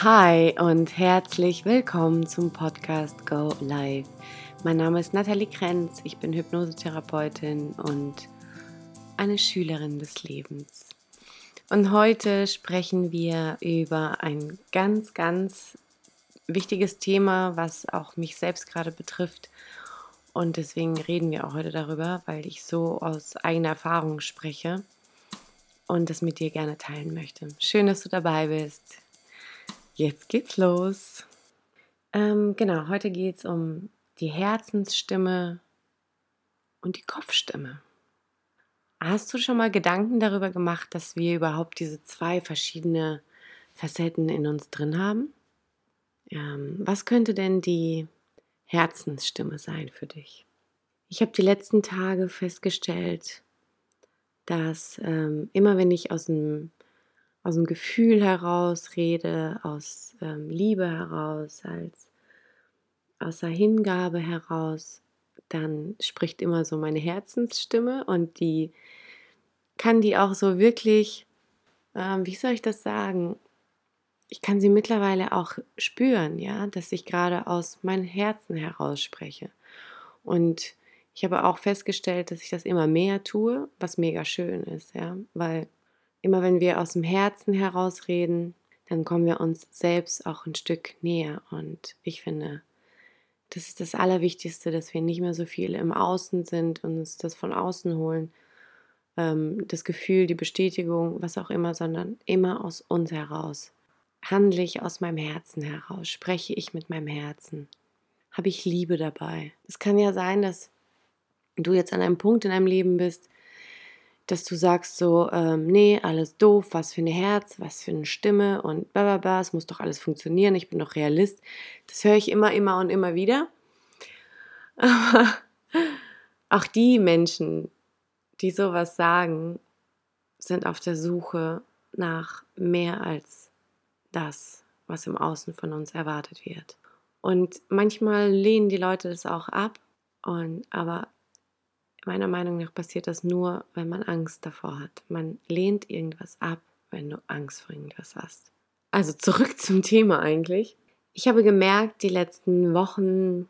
Hi und herzlich willkommen zum Podcast Go Live. Mein Name ist Nathalie Krenz, ich bin Hypnosetherapeutin und eine Schülerin des Lebens. Und heute sprechen wir über ein ganz, ganz wichtiges Thema, was auch mich selbst gerade betrifft. Und deswegen reden wir auch heute darüber, weil ich so aus eigener Erfahrung spreche und das mit dir gerne teilen möchte. Schön, dass du dabei bist. Jetzt geht's los. Ähm, genau, heute geht es um die Herzensstimme und die Kopfstimme. Hast du schon mal Gedanken darüber gemacht, dass wir überhaupt diese zwei verschiedene Facetten in uns drin haben? Ähm, was könnte denn die Herzensstimme sein für dich? Ich habe die letzten Tage festgestellt, dass ähm, immer wenn ich aus dem aus dem Gefühl heraus rede, aus ähm, Liebe heraus, als aus der Hingabe heraus, dann spricht immer so meine Herzensstimme und die kann die auch so wirklich, ähm, wie soll ich das sagen? Ich kann sie mittlerweile auch spüren, ja, dass ich gerade aus meinem Herzen heraus spreche. Und ich habe auch festgestellt, dass ich das immer mehr tue, was mega schön ist, ja, weil Immer wenn wir aus dem Herzen heraus reden, dann kommen wir uns selbst auch ein Stück näher. Und ich finde, das ist das Allerwichtigste, dass wir nicht mehr so viel im Außen sind und uns das von außen holen. Ähm, das Gefühl, die Bestätigung, was auch immer, sondern immer aus uns heraus. Handle ich aus meinem Herzen heraus? Spreche ich mit meinem Herzen? Habe ich Liebe dabei? Es kann ja sein, dass du jetzt an einem Punkt in deinem Leben bist, dass du sagst so, ähm, nee, alles doof, was für ein Herz, was für eine Stimme und bla bla bla, es muss doch alles funktionieren, ich bin doch Realist. Das höre ich immer, immer und immer wieder. Aber auch die Menschen, die sowas sagen, sind auf der Suche nach mehr als das, was im Außen von uns erwartet wird. Und manchmal lehnen die Leute das auch ab, und, aber meiner Meinung nach passiert das nur, wenn man Angst davor hat. Man lehnt irgendwas ab, wenn du Angst vor irgendwas hast. Also zurück zum Thema eigentlich. Ich habe gemerkt die letzten Wochen,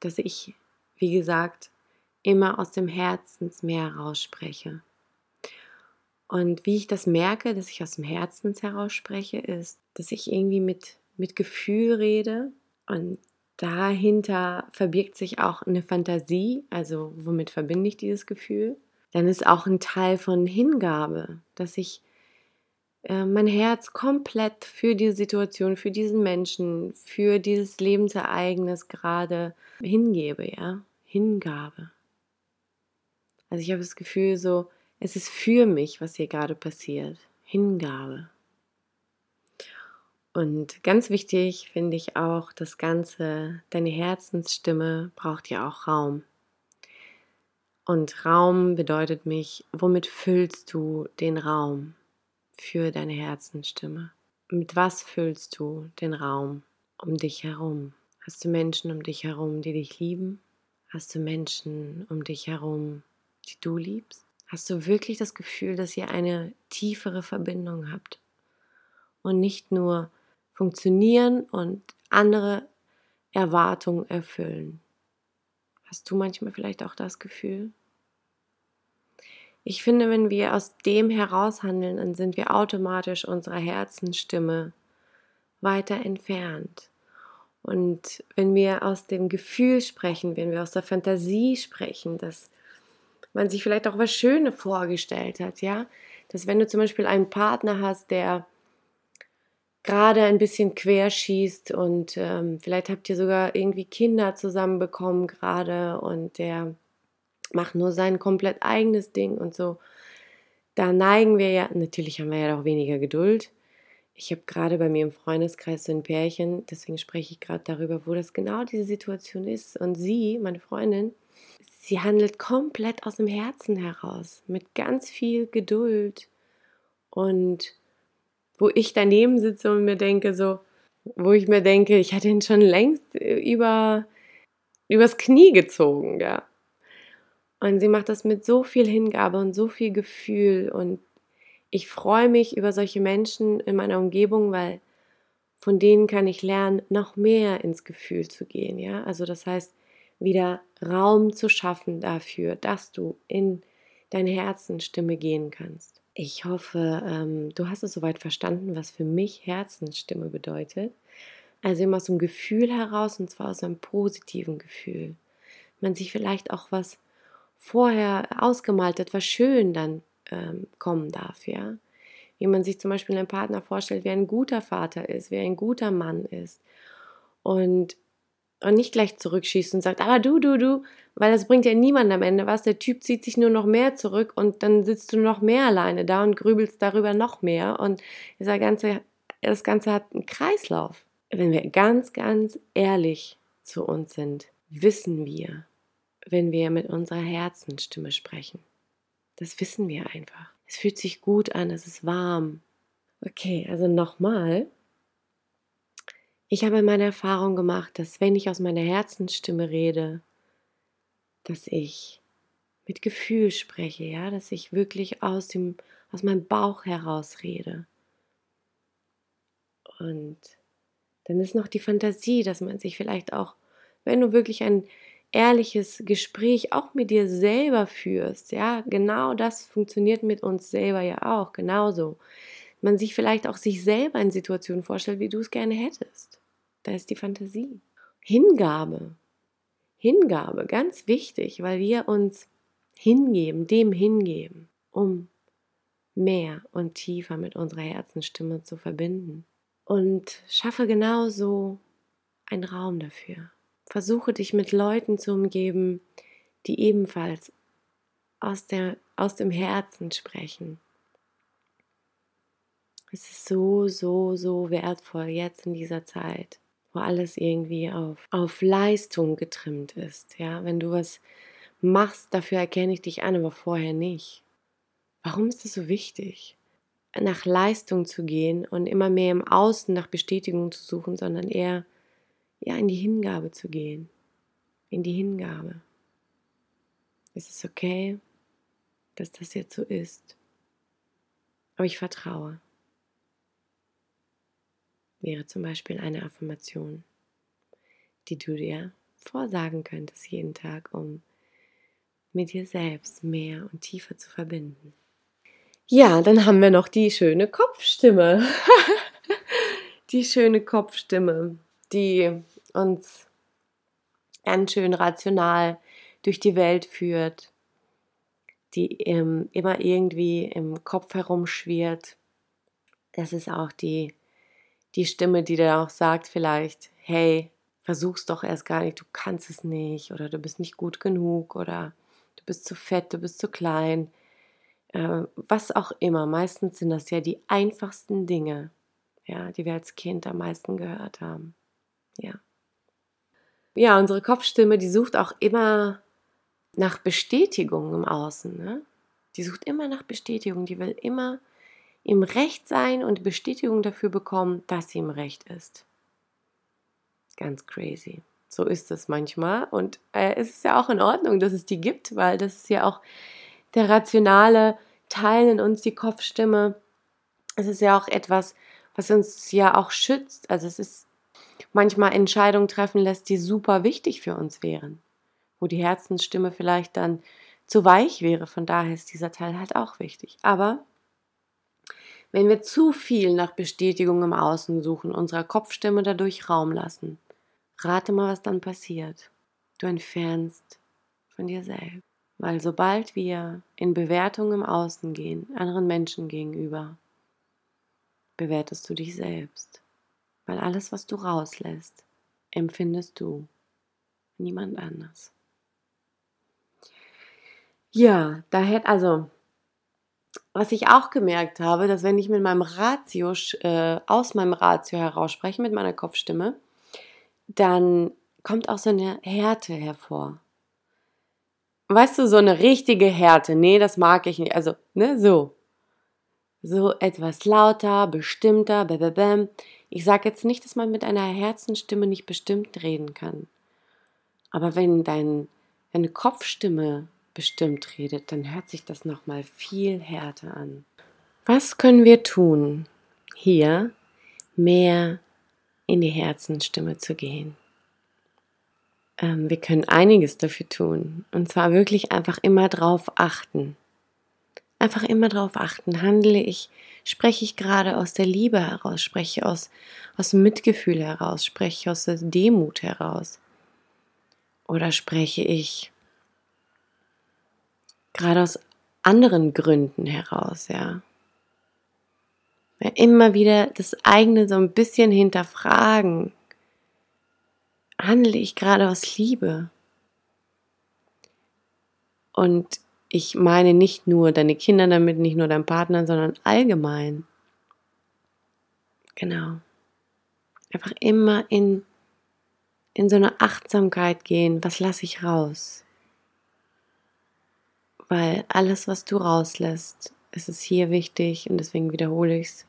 dass ich, wie gesagt, immer aus dem Herzensmeer rausspreche. Und wie ich das merke, dass ich aus dem Herzens heraus spreche, ist, dass ich irgendwie mit, mit Gefühl rede und dahinter verbirgt sich auch eine Fantasie, also womit verbinde ich dieses Gefühl? Dann ist auch ein Teil von Hingabe, dass ich äh, mein Herz komplett für diese Situation, für diesen Menschen, für dieses Lebensereignis gerade hingebe, ja, Hingabe. Also ich habe das Gefühl so, es ist für mich, was hier gerade passiert. Hingabe. Und ganz wichtig finde ich auch, das Ganze, deine Herzensstimme braucht ja auch Raum. Und Raum bedeutet mich, womit füllst du den Raum für deine Herzensstimme? Mit was füllst du den Raum um dich herum? Hast du Menschen um dich herum, die dich lieben? Hast du Menschen um dich herum, die du liebst? Hast du wirklich das Gefühl, dass ihr eine tiefere Verbindung habt? Und nicht nur funktionieren und andere Erwartungen erfüllen. Hast du manchmal vielleicht auch das Gefühl? Ich finde, wenn wir aus dem heraus handeln, dann sind wir automatisch unserer Herzensstimme weiter entfernt. Und wenn wir aus dem Gefühl sprechen, wenn wir aus der Fantasie sprechen, dass man sich vielleicht auch was Schönes vorgestellt hat, ja, dass wenn du zum Beispiel einen Partner hast, der gerade ein bisschen querschießt und ähm, vielleicht habt ihr sogar irgendwie Kinder zusammenbekommen gerade und der macht nur sein komplett eigenes Ding und so. Da neigen wir ja, natürlich haben wir ja auch weniger Geduld. Ich habe gerade bei mir im Freundeskreis so ein Pärchen, deswegen spreche ich gerade darüber, wo das genau diese Situation ist. Und sie, meine Freundin, sie handelt komplett aus dem Herzen heraus, mit ganz viel Geduld und wo ich daneben sitze und mir denke, so, wo ich mir denke, ich hätte ihn schon längst äh, über, übers Knie gezogen, ja. Und sie macht das mit so viel Hingabe und so viel Gefühl und ich freue mich über solche Menschen in meiner Umgebung, weil von denen kann ich lernen, noch mehr ins Gefühl zu gehen, ja? Also das heißt, wieder Raum zu schaffen dafür, dass du in deine Herzensstimme gehen kannst. Ich hoffe, ähm, du hast es soweit verstanden, was für mich Herzensstimme bedeutet. Also immer aus dem Gefühl heraus und zwar aus einem positiven Gefühl. Man sich vielleicht auch was vorher ausgemalt hat, was schön dann ähm, kommen darf, ja. Wie man sich zum Beispiel einen Partner vorstellt, wie ein guter Vater ist, wie ein guter Mann ist. Und, und nicht gleich zurückschießt und sagt, aber du, du, du, weil das bringt ja niemand am Ende was. Der Typ zieht sich nur noch mehr zurück und dann sitzt du noch mehr alleine da und grübelst darüber noch mehr. Und dieser ganze, das Ganze hat einen Kreislauf. Wenn wir ganz, ganz ehrlich zu uns sind, wissen wir, wenn wir mit unserer Herzensstimme sprechen. Das wissen wir einfach. Es fühlt sich gut an, es ist warm. Okay, also nochmal. Ich habe meine Erfahrung gemacht, dass wenn ich aus meiner Herzensstimme rede, dass ich mit Gefühl spreche, ja, dass ich wirklich aus dem aus meinem Bauch heraus rede. Und dann ist noch die Fantasie, dass man sich vielleicht auch, wenn du wirklich ein ehrliches Gespräch auch mit dir selber führst, ja, genau das funktioniert mit uns selber ja auch, genauso. Man sich vielleicht auch sich selber in Situationen vorstellt, wie du es gerne hättest. Da ist die Fantasie. Hingabe. Hingabe, ganz wichtig, weil wir uns hingeben, dem hingeben, um mehr und tiefer mit unserer Herzensstimme zu verbinden. Und schaffe genauso einen Raum dafür. Versuche dich mit Leuten zu umgeben, die ebenfalls aus, der, aus dem Herzen sprechen. Es ist so, so, so wertvoll jetzt in dieser Zeit, wo alles irgendwie auf, auf Leistung getrimmt ist. Ja, wenn du was machst, dafür erkenne ich dich an, aber vorher nicht. Warum ist das so wichtig? Nach Leistung zu gehen und immer mehr im Außen nach Bestätigung zu suchen, sondern eher ja, in die Hingabe zu gehen. In die Hingabe. Es ist okay, dass das jetzt so ist. Aber ich vertraue. Wäre zum Beispiel eine Affirmation, die du dir vorsagen könntest jeden Tag, um mit dir selbst mehr und tiefer zu verbinden. Ja, dann haben wir noch die schöne Kopfstimme. die schöne Kopfstimme die uns ganz schön rational durch die Welt führt, die ähm, immer irgendwie im Kopf herumschwirrt. Das ist auch die, die Stimme, die dir auch sagt vielleicht, hey, versuch's doch erst gar nicht, du kannst es nicht oder du bist nicht gut genug oder du bist zu fett, du bist zu klein. Äh, was auch immer. Meistens sind das ja die einfachsten Dinge, ja, die wir als Kind am meisten gehört haben. Ja. Ja, unsere Kopfstimme, die sucht auch immer nach Bestätigung im Außen. Ne? Die sucht immer nach Bestätigung. Die will immer im Recht sein und Bestätigung dafür bekommen, dass sie im Recht ist. Ganz crazy. So ist es manchmal. Und äh, es ist ja auch in Ordnung, dass es die gibt, weil das ist ja auch der rationale Teil in uns, die Kopfstimme. Es ist ja auch etwas, was uns ja auch schützt. Also es ist manchmal Entscheidungen treffen lässt, die super wichtig für uns wären, wo die Herzensstimme vielleicht dann zu weich wäre. Von daher ist dieser Teil halt auch wichtig. Aber wenn wir zu viel nach Bestätigung im Außen suchen, unserer Kopfstimme dadurch Raum lassen, rate mal, was dann passiert. Du entfernst von dir selbst. Weil sobald wir in Bewertung im Außen gehen, anderen Menschen gegenüber, bewertest du dich selbst weil alles, was du rauslässt, empfindest du, niemand anders. Ja, da hätte also, was ich auch gemerkt habe, dass wenn ich mit meinem Ratio, äh, aus meinem Ratio heraus spreche, mit meiner Kopfstimme, dann kommt auch so eine Härte hervor. Weißt du, so eine richtige Härte, nee, das mag ich nicht. Also, ne, so. So etwas lauter, bestimmter, bäm, ich sage jetzt nicht, dass man mit einer Herzenstimme nicht bestimmt reden kann. Aber wenn dein, deine Kopfstimme bestimmt redet, dann hört sich das nochmal viel härter an. Was können wir tun, hier mehr in die Herzensstimme zu gehen. Ähm, wir können einiges dafür tun. Und zwar wirklich einfach immer drauf achten. Einfach immer drauf achten. Handle ich, spreche ich gerade aus der Liebe heraus, spreche ich aus, aus Mitgefühl heraus, spreche ich aus der Demut heraus. Oder spreche ich gerade aus anderen Gründen heraus, ja. ja. Immer wieder das eigene so ein bisschen hinterfragen. Handle ich gerade aus Liebe? Und ich meine nicht nur deine Kinder damit, nicht nur deinen Partner, sondern allgemein. Genau. Einfach immer in, in so eine Achtsamkeit gehen. Was lasse ich raus? Weil alles, was du rauslässt, ist es hier wichtig und deswegen wiederhole ich es.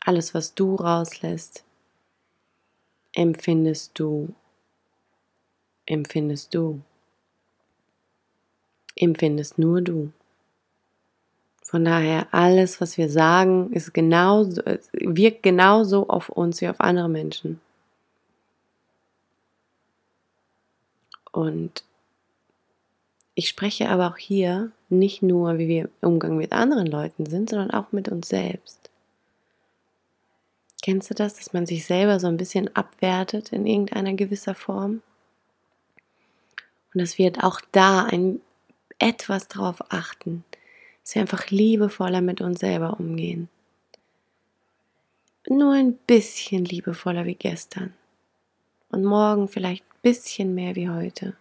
Alles, was du rauslässt, empfindest du, empfindest du empfindest nur du. Von daher, alles, was wir sagen, ist genauso, wirkt genauso auf uns wie auf andere Menschen. Und ich spreche aber auch hier nicht nur, wie wir im Umgang mit anderen Leuten sind, sondern auch mit uns selbst. Kennst du das, dass man sich selber so ein bisschen abwertet in irgendeiner gewisser Form? Und dass wir auch da ein etwas darauf achten, dass wir einfach liebevoller mit uns selber umgehen. Nur ein bisschen liebevoller wie gestern. Und morgen vielleicht ein bisschen mehr wie heute.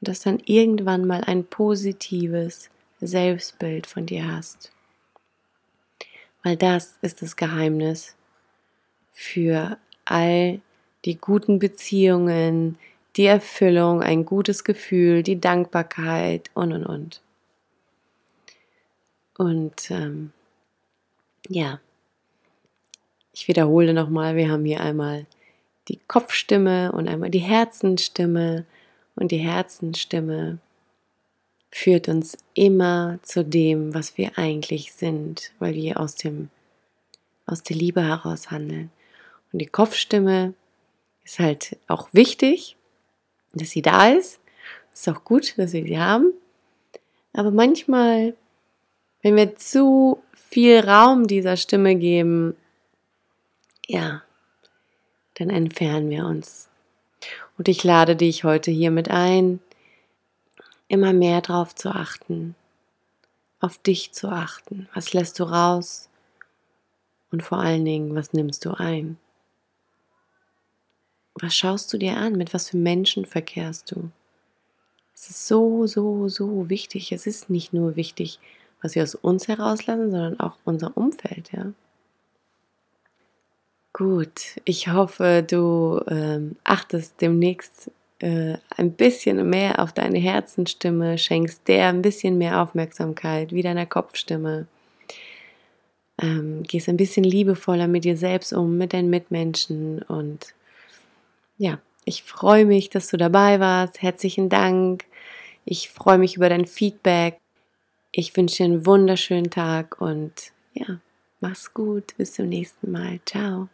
Und dass dann irgendwann mal ein positives Selbstbild von dir hast. Weil das ist das Geheimnis für all die guten Beziehungen, die Erfüllung, ein gutes Gefühl, die Dankbarkeit und und und. Und ähm, ja, ich wiederhole nochmal, wir haben hier einmal die Kopfstimme und einmal die Herzenstimme und die Herzenstimme führt uns immer zu dem, was wir eigentlich sind, weil wir aus dem aus der Liebe heraus handeln. Und die Kopfstimme ist halt auch wichtig, dass sie da ist. Ist auch gut, dass wir sie haben. Aber manchmal, wenn wir zu viel Raum dieser Stimme geben, ja, dann entfernen wir uns. Und ich lade dich heute hiermit ein, immer mehr drauf zu achten, auf dich zu achten. Was lässt du raus? Und vor allen Dingen, was nimmst du ein? Was schaust du dir an? Mit was für Menschen verkehrst du? Es ist so, so, so wichtig. Es ist nicht nur wichtig, was wir aus uns herauslassen, sondern auch unser Umfeld, ja. Gut, ich hoffe, du ähm, achtest demnächst äh, ein bisschen mehr auf deine Herzenstimme, schenkst der ein bisschen mehr Aufmerksamkeit, wie deiner Kopfstimme. Ähm, gehst ein bisschen liebevoller mit dir selbst um, mit deinen Mitmenschen und ja, ich freue mich, dass du dabei warst. Herzlichen Dank. Ich freue mich über dein Feedback. Ich wünsche dir einen wunderschönen Tag und ja, mach's gut. Bis zum nächsten Mal. Ciao.